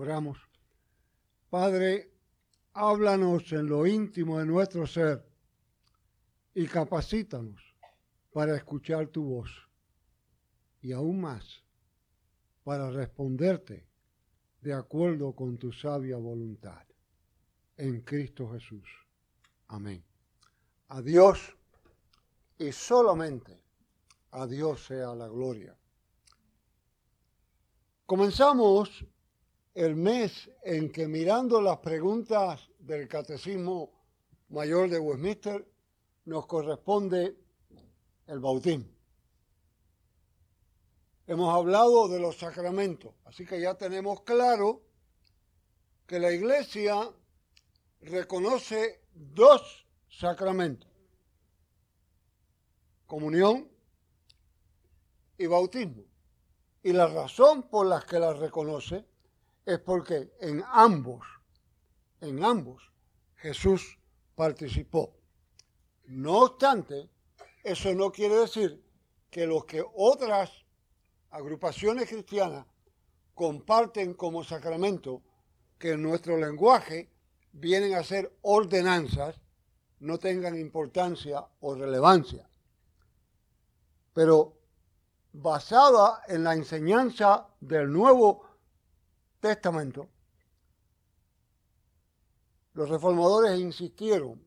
Oramos. Padre, háblanos en lo íntimo de nuestro ser y capacítanos para escuchar tu voz y aún más para responderte de acuerdo con tu sabia voluntad. En Cristo Jesús. Amén. A Dios y solamente a Dios sea la gloria. Comenzamos el mes en que mirando las preguntas del Catecismo Mayor de Westminster nos corresponde el bautismo. Hemos hablado de los sacramentos, así que ya tenemos claro que la Iglesia reconoce dos sacramentos, comunión y bautismo. Y la razón por la que la reconoce es porque en ambos, en ambos, Jesús participó. No obstante, eso no quiere decir que los que otras agrupaciones cristianas comparten como sacramento, que en nuestro lenguaje vienen a ser ordenanzas, no tengan importancia o relevancia. Pero basada en la enseñanza del Nuevo Testamento, los reformadores insistieron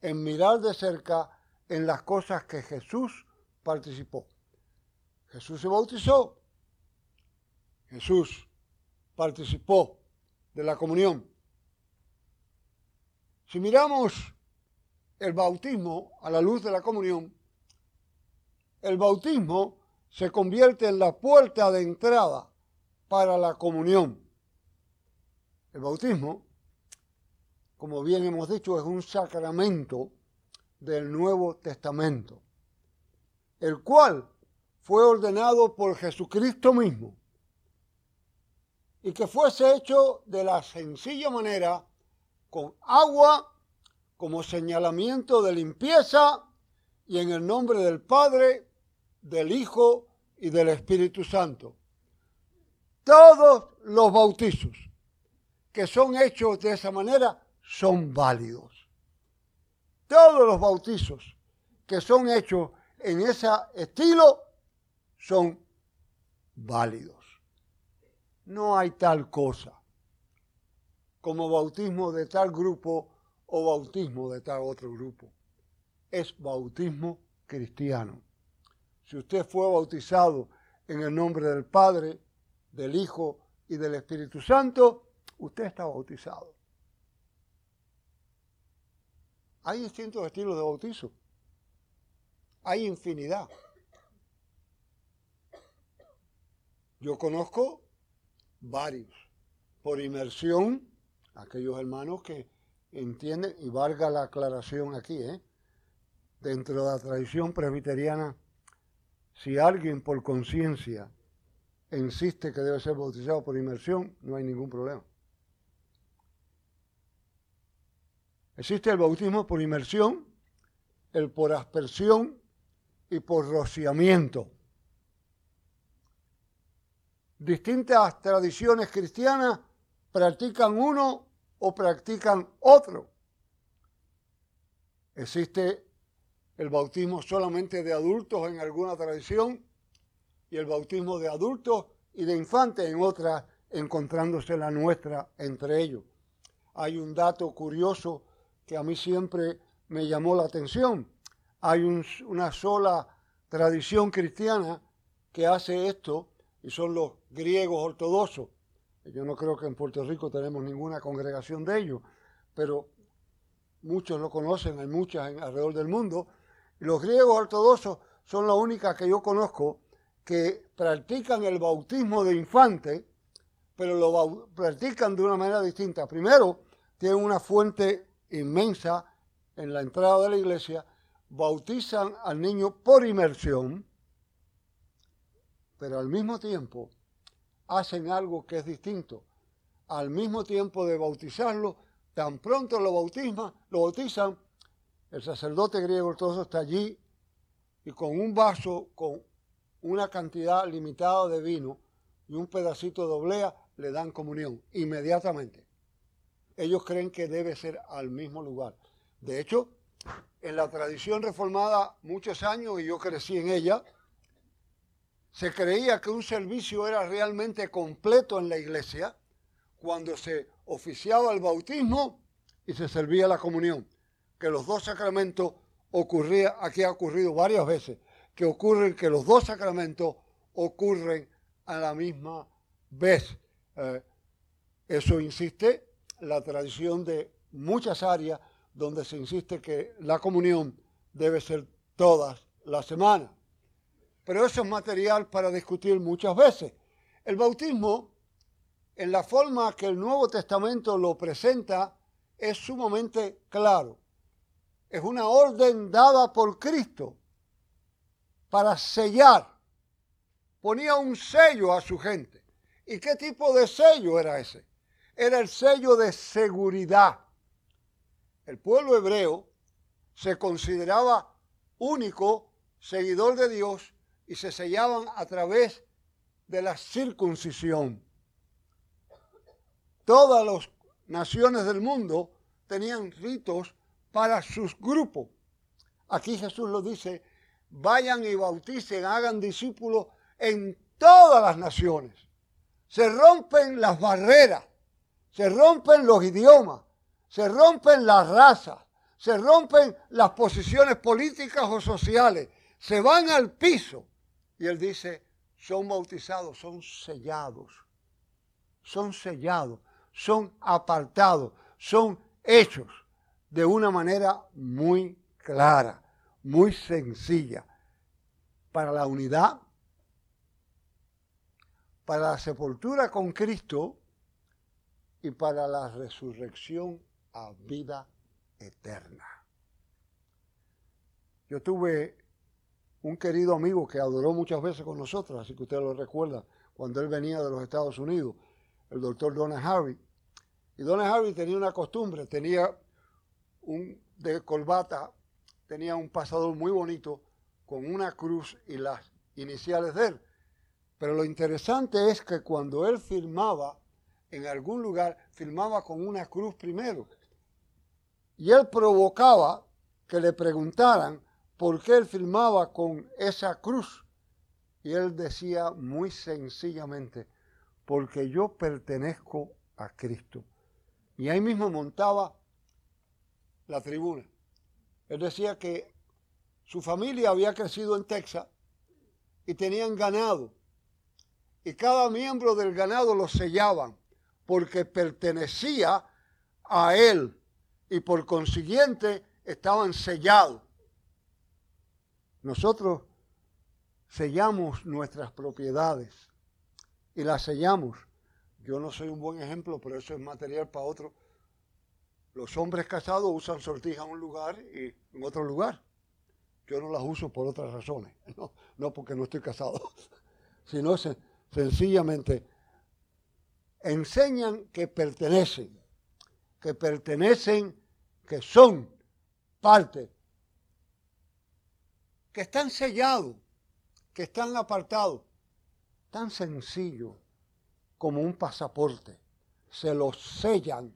en mirar de cerca en las cosas que Jesús participó. Jesús se bautizó, Jesús participó de la comunión. Si miramos el bautismo a la luz de la comunión, el bautismo se convierte en la puerta de entrada para la comunión. El bautismo, como bien hemos dicho, es un sacramento del Nuevo Testamento, el cual fue ordenado por Jesucristo mismo y que fuese hecho de la sencilla manera con agua como señalamiento de limpieza y en el nombre del Padre, del Hijo y del Espíritu Santo. Todos los bautizos que son hechos de esa manera son válidos. Todos los bautizos que son hechos en ese estilo son válidos. No hay tal cosa como bautismo de tal grupo o bautismo de tal otro grupo. Es bautismo cristiano. Si usted fue bautizado en el nombre del Padre, del Hijo y del Espíritu Santo, usted está bautizado. Hay distintos estilos de bautizo. Hay infinidad. Yo conozco varios. Por inmersión, aquellos hermanos que entienden, y valga la aclaración aquí, ¿eh? dentro de la tradición presbiteriana, si alguien por conciencia insiste que debe ser bautizado por inmersión, no hay ningún problema. Existe el bautismo por inmersión, el por aspersión y por rociamiento. Distintas tradiciones cristianas practican uno o practican otro. Existe el bautismo solamente de adultos en alguna tradición y el bautismo de adultos y de infantes en otra, encontrándose la nuestra entre ellos. Hay un dato curioso que a mí siempre me llamó la atención. Hay una sola tradición cristiana que hace esto y son los griegos ortodoxos. Yo no creo que en Puerto Rico tenemos ninguna congregación de ellos, pero muchos lo conocen, hay muchas alrededor del mundo. Y los griegos ortodoxos son la única que yo conozco que practican el bautismo de infante, pero lo practican de una manera distinta. Primero, tienen una fuente inmensa en la entrada de la iglesia, bautizan al niño por inmersión, pero al mismo tiempo hacen algo que es distinto. Al mismo tiempo de bautizarlo, tan pronto lo, lo bautizan, el sacerdote griego ortodoxo está allí y con un vaso con una cantidad limitada de vino y un pedacito de oblea le dan comunión, inmediatamente. Ellos creen que debe ser al mismo lugar. De hecho, en la tradición reformada muchos años, y yo crecí en ella, se creía que un servicio era realmente completo en la iglesia cuando se oficiaba el bautismo y se servía la comunión. Que los dos sacramentos ocurría, aquí ha ocurrido varias veces, que ocurren que los dos sacramentos ocurren a la misma vez. Eh, eso insiste la tradición de muchas áreas donde se insiste que la comunión debe ser todas las semanas. Pero eso es material para discutir muchas veces. El bautismo, en la forma que el Nuevo Testamento lo presenta, es sumamente claro. Es una orden dada por Cristo para sellar. Ponía un sello a su gente. ¿Y qué tipo de sello era ese? Era el sello de seguridad. El pueblo hebreo se consideraba único seguidor de Dios y se sellaban a través de la circuncisión. Todas las naciones del mundo tenían ritos para sus grupos. Aquí Jesús lo dice, vayan y bauticen, hagan discípulos en todas las naciones. Se rompen las barreras, se rompen los idiomas, se rompen las razas, se rompen las posiciones políticas o sociales, se van al piso. Y él dice, son bautizados, son sellados, son sellados, son apartados, son hechos de una manera muy clara, muy sencilla, para la unidad, para la sepultura con Cristo y para la resurrección a vida eterna. Yo tuve un querido amigo que adoró muchas veces con nosotros, así que usted lo recuerda, cuando él venía de los Estados Unidos, el doctor Donna Harvey. Y Donna Harvey tenía una costumbre, tenía un de corbata, tenía un pasador muy bonito con una cruz y las iniciales de él. Pero lo interesante es que cuando él firmaba en algún lugar, firmaba con una cruz primero. Y él provocaba que le preguntaran por qué él firmaba con esa cruz. Y él decía muy sencillamente, porque yo pertenezco a Cristo. Y ahí mismo montaba la tribuna. Él decía que su familia había crecido en Texas y tenían ganado. Y cada miembro del ganado lo sellaban porque pertenecía a él y por consiguiente estaban sellados. Nosotros sellamos nuestras propiedades y las sellamos. Yo no soy un buen ejemplo, pero eso es material para otro. Los hombres casados usan sortija en un lugar y en otro lugar. Yo no las uso por otras razones, no, porque no estoy casado, sino sencillamente enseñan que pertenecen, que pertenecen, que son parte que están sellados, que están apartados. Tan sencillo como un pasaporte. Se lo sellan.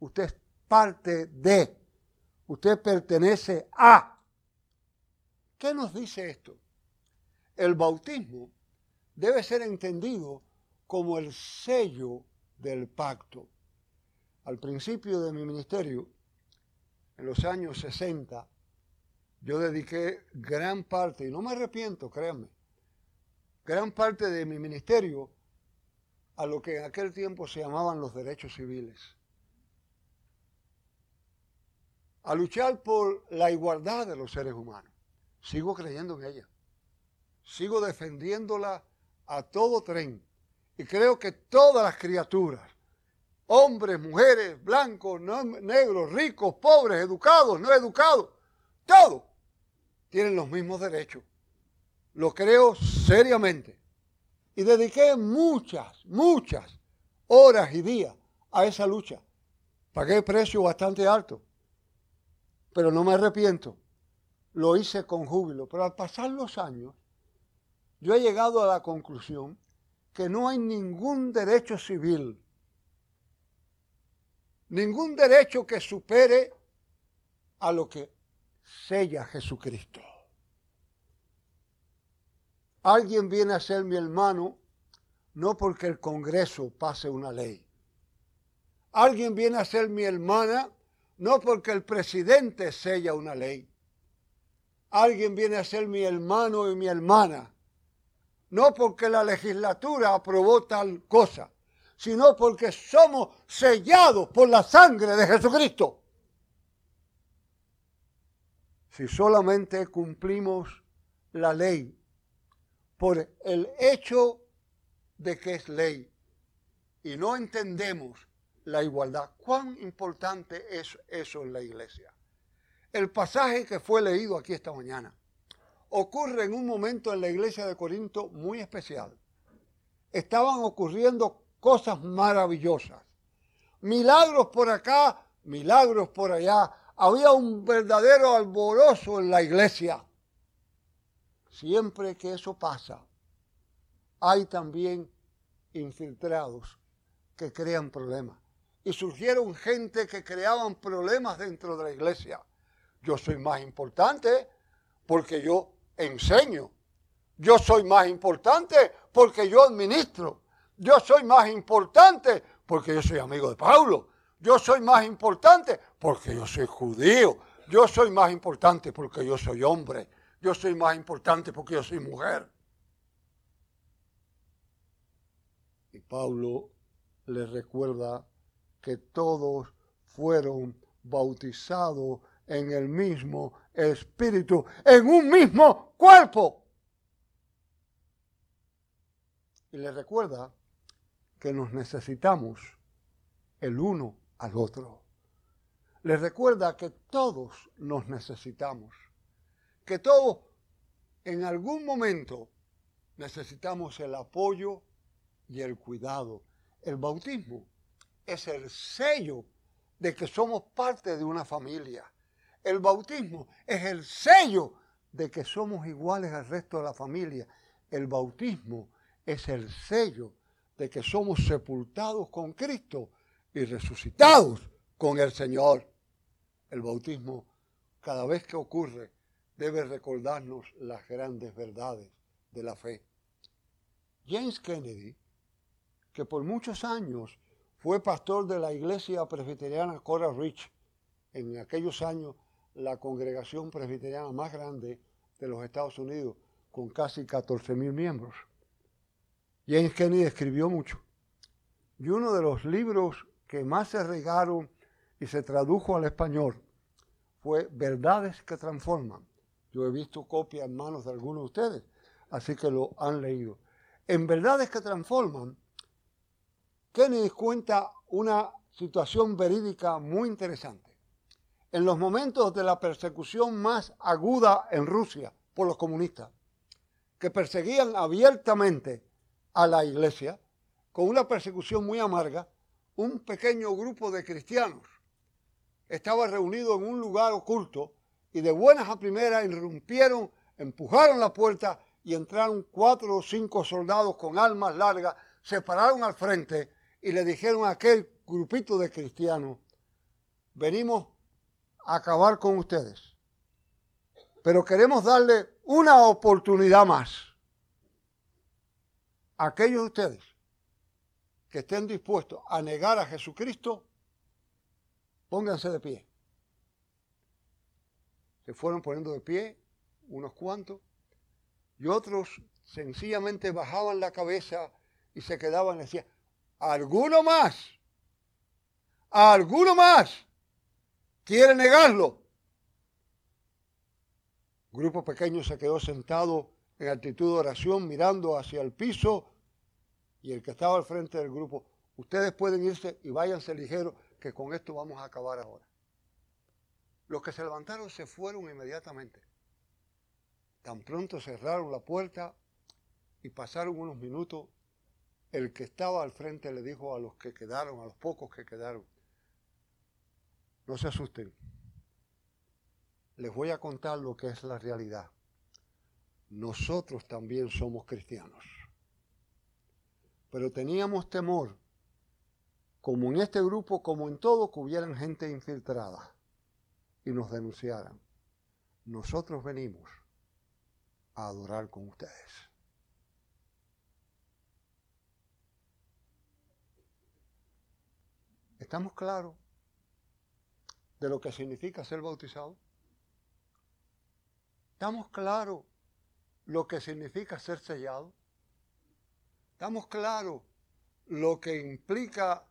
Usted es parte de. Usted pertenece a. ¿Qué nos dice esto? El bautismo debe ser entendido como el sello del pacto. Al principio de mi ministerio, en los años 60, yo dediqué gran parte, y no me arrepiento, créanme, gran parte de mi ministerio a lo que en aquel tiempo se llamaban los derechos civiles. A luchar por la igualdad de los seres humanos. Sigo creyendo en ella. Sigo defendiéndola a todo tren. Y creo que todas las criaturas, hombres, mujeres, blancos, negros, ricos, pobres, educados, no educados, todos tienen los mismos derechos. Lo creo seriamente. Y dediqué muchas, muchas horas y días a esa lucha. Pagué precio bastante alto, pero no me arrepiento. Lo hice con júbilo. Pero al pasar los años, yo he llegado a la conclusión que no hay ningún derecho civil, ningún derecho que supere a lo que sella Jesucristo. Alguien viene a ser mi hermano no porque el Congreso pase una ley. Alguien viene a ser mi hermana no porque el presidente sella una ley. Alguien viene a ser mi hermano y mi hermana no porque la legislatura aprobó tal cosa, sino porque somos sellados por la sangre de Jesucristo. Si solamente cumplimos la ley por el hecho de que es ley y no entendemos la igualdad, ¿cuán importante es eso en la iglesia? El pasaje que fue leído aquí esta mañana ocurre en un momento en la iglesia de Corinto muy especial. Estaban ocurriendo cosas maravillosas. Milagros por acá, milagros por allá. Había un verdadero alborozo en la iglesia. Siempre que eso pasa, hay también infiltrados que crean problemas. Y surgieron gente que creaban problemas dentro de la iglesia. Yo soy más importante porque yo enseño. Yo soy más importante porque yo administro. Yo soy más importante porque yo soy amigo de Pablo. Yo soy más importante porque yo soy judío. Yo soy más importante porque yo soy hombre. Yo soy más importante porque yo soy mujer. Y Pablo le recuerda que todos fueron bautizados en el mismo espíritu, en un mismo cuerpo. Y le recuerda que nos necesitamos el uno al otro. Le recuerda que todos nos necesitamos, que todos en algún momento necesitamos el apoyo y el cuidado. El bautismo es el sello de que somos parte de una familia el bautismo es el sello de que somos iguales al resto de la familia. El bautismo es el sello de que somos sepultados con Cristo y resucitados con el Señor. El bautismo, cada vez que ocurre, debe recordarnos las grandes verdades de la fe. James Kennedy, que por muchos años fue pastor de la iglesia presbiteriana Coral Ridge, en aquellos años la congregación presbiteriana más grande de los Estados Unidos, con casi 14 mil miembros. James Kennedy escribió mucho. Y uno de los libros que más se regaron y se tradujo al español fue Verdades que Transforman. Yo he visto copias en manos de algunos de ustedes, así que lo han leído. En Verdades que Transforman, Kennedy cuenta una situación verídica muy interesante en los momentos de la persecución más aguda en Rusia por los comunistas, que perseguían abiertamente a la iglesia, con una persecución muy amarga, un pequeño grupo de cristianos estaba reunido en un lugar oculto y de buenas a primeras irrumpieron, empujaron la puerta y entraron cuatro o cinco soldados con armas largas, se pararon al frente y le dijeron a aquel grupito de cristianos, venimos acabar con ustedes. Pero queremos darle una oportunidad más. aquellos de ustedes que estén dispuestos a negar a Jesucristo, pónganse de pie. Se fueron poniendo de pie unos cuantos y otros sencillamente bajaban la cabeza y se quedaban y decían, ¿alguno más? ¿Alguno más? Quiere negarlo. grupo pequeño se quedó sentado en actitud de oración mirando hacia el piso y el que estaba al frente del grupo, ustedes pueden irse y váyanse ligeros que con esto vamos a acabar ahora. Los que se levantaron se fueron inmediatamente. Tan pronto cerraron la puerta y pasaron unos minutos, el que estaba al frente le dijo a los que quedaron, a los pocos que quedaron, no se asusten. Les voy a contar lo que es la realidad. Nosotros también somos cristianos. Pero teníamos temor, como en este grupo, como en todo, que hubieran gente infiltrada y nos denunciaran. Nosotros venimos a adorar con ustedes. ¿Estamos claros de lo que significa ser bautizado? ¿Estamos claros lo que significa ser sellado? ¿Estamos claros lo que implica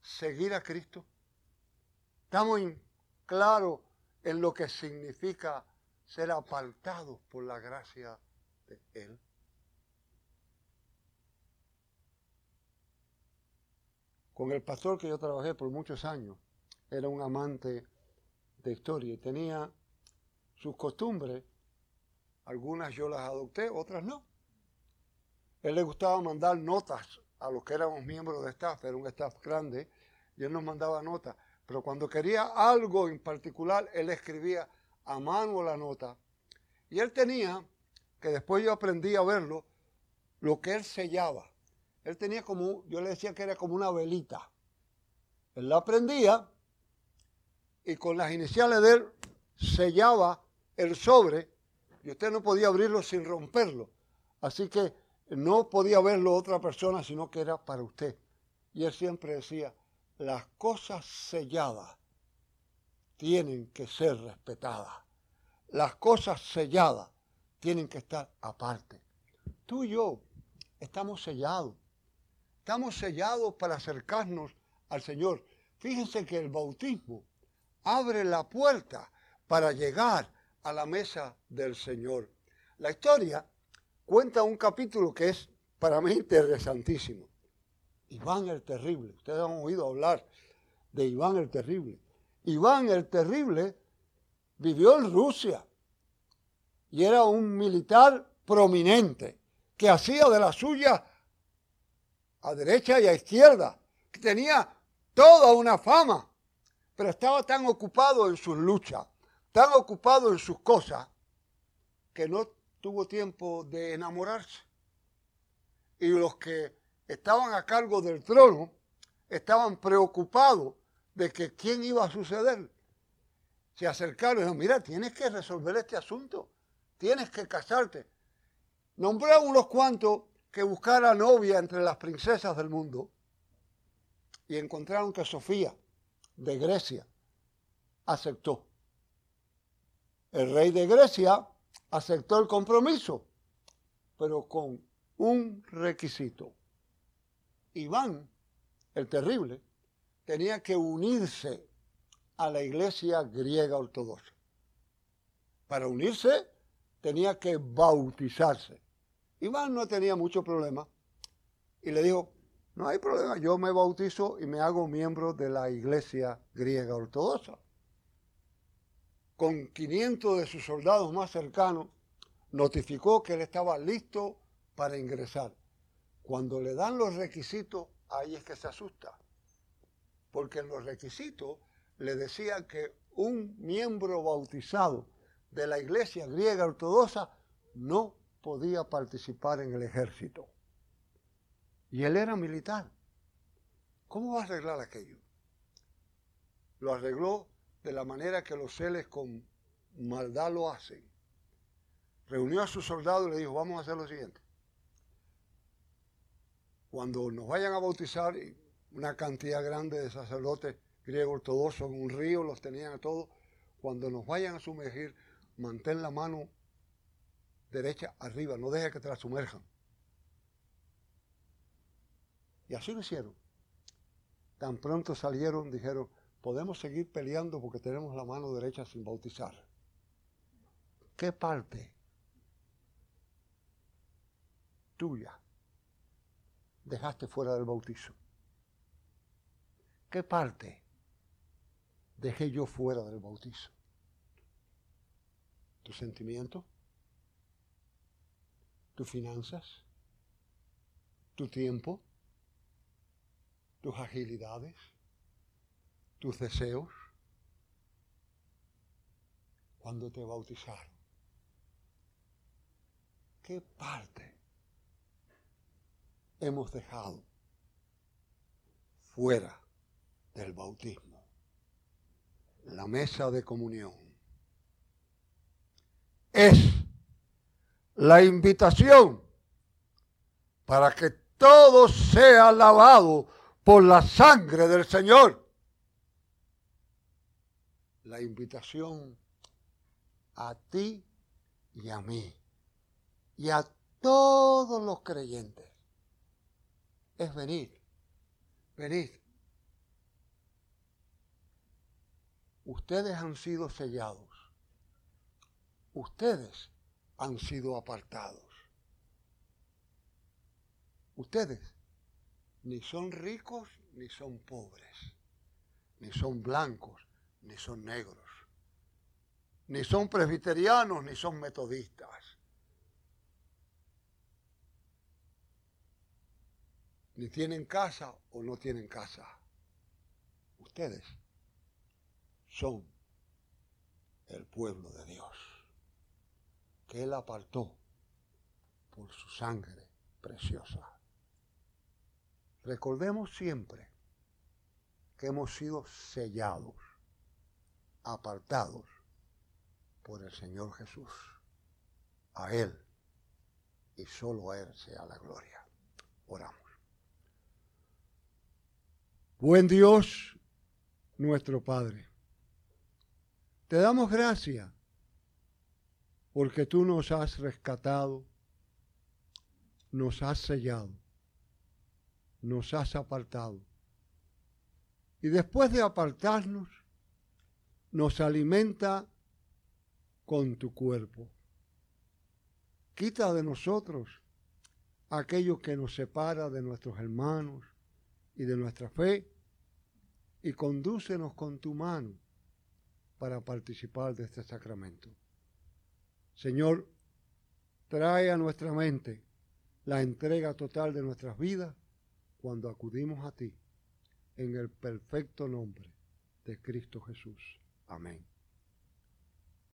seguir a Cristo? ¿Estamos claros en lo que significa ser apartados por la gracia de Él? Con el pastor que yo trabajé por muchos años, era un amante de historia y tenía sus costumbres. Algunas yo las adopté, otras no. Él le gustaba mandar notas a los que éramos miembros de staff, era un staff grande, y él nos mandaba notas. Pero cuando quería algo en particular, él escribía a mano la nota. Y él tenía, que después yo aprendí a verlo, lo que él sellaba. Él tenía como, yo le decía que era como una velita. Él la prendía y con las iniciales de él sellaba el sobre y usted no podía abrirlo sin romperlo. Así que no podía verlo otra persona, sino que era para usted. Y él siempre decía, las cosas selladas tienen que ser respetadas. Las cosas selladas tienen que estar aparte. Tú y yo estamos sellados. Estamos sellados para acercarnos al Señor. Fíjense que el bautismo abre la puerta para llegar a la mesa del Señor. La historia cuenta un capítulo que es para mí interesantísimo. Iván el Terrible. Ustedes han oído hablar de Iván el Terrible. Iván el Terrible vivió en Rusia y era un militar prominente que hacía de la suya a derecha y a izquierda, que tenía toda una fama, pero estaba tan ocupado en sus luchas, tan ocupado en sus cosas, que no tuvo tiempo de enamorarse. Y los que estaban a cargo del trono estaban preocupados de que quién iba a suceder. Se acercaron y dijeron, mira, tienes que resolver este asunto, tienes que casarte. Nombraron unos cuantos que buscara novia entre las princesas del mundo y encontraron que Sofía de Grecia aceptó. El rey de Grecia aceptó el compromiso, pero con un requisito. Iván, el terrible, tenía que unirse a la iglesia griega ortodoxa. Para unirse tenía que bautizarse. Iván no tenía mucho problema y le dijo, no hay problema, yo me bautizo y me hago miembro de la iglesia griega ortodoxa con 500 de sus soldados más cercanos, notificó que él estaba listo para ingresar. Cuando le dan los requisitos, ahí es que se asusta. Porque en los requisitos le decía que un miembro bautizado de la iglesia griega ortodoxa no podía participar en el ejército. Y él era militar. ¿Cómo va a arreglar aquello? Lo arregló de la manera que los celes con maldad lo hacen. Reunió a sus soldados y le dijo, vamos a hacer lo siguiente. Cuando nos vayan a bautizar, una cantidad grande de sacerdotes griegos ortodoxos en un río, los tenían a todos, cuando nos vayan a sumergir, mantén la mano derecha arriba, no deje que te la sumerjan. Y así lo hicieron. Tan pronto salieron, dijeron, podemos seguir peleando porque tenemos la mano derecha sin bautizar. ¿Qué parte tuya dejaste fuera del bautizo? ¿Qué parte dejé yo fuera del bautizo? ¿Tu sentimiento? ¿Tus finanzas? ¿Tu tiempo? ¿Tus agilidades? tus deseos cuando te bautizaron? ¿Qué parte hemos dejado fuera del bautismo la mesa de comunión. Es la invitación para que todo sea lavado por la sangre del Señor. La invitación a ti y a mí y a todos los creyentes es venir, venir. Ustedes han sido sellados, ustedes han sido apartados. Ustedes ni son ricos ni son pobres, ni son blancos ni son negros, ni son presbiterianos ni son metodistas. Ni tienen casa o no tienen casa. Ustedes son el pueblo de Dios, que Él apartó por su sangre preciosa. Recordemos siempre que hemos sido sellados, apartados por el Señor Jesús. A Él y solo a Él sea la gloria. Oramos. Buen Dios, nuestro Padre, te damos gracias porque tú nos has rescatado, nos has sellado nos has apartado. Y después de apartarnos, nos alimenta con tu cuerpo. Quita de nosotros aquello que nos separa de nuestros hermanos y de nuestra fe y condúcenos con tu mano para participar de este sacramento. Señor, trae a nuestra mente la entrega total de nuestras vidas cuando acudimos a ti en el perfecto nombre de Cristo Jesús. Amén.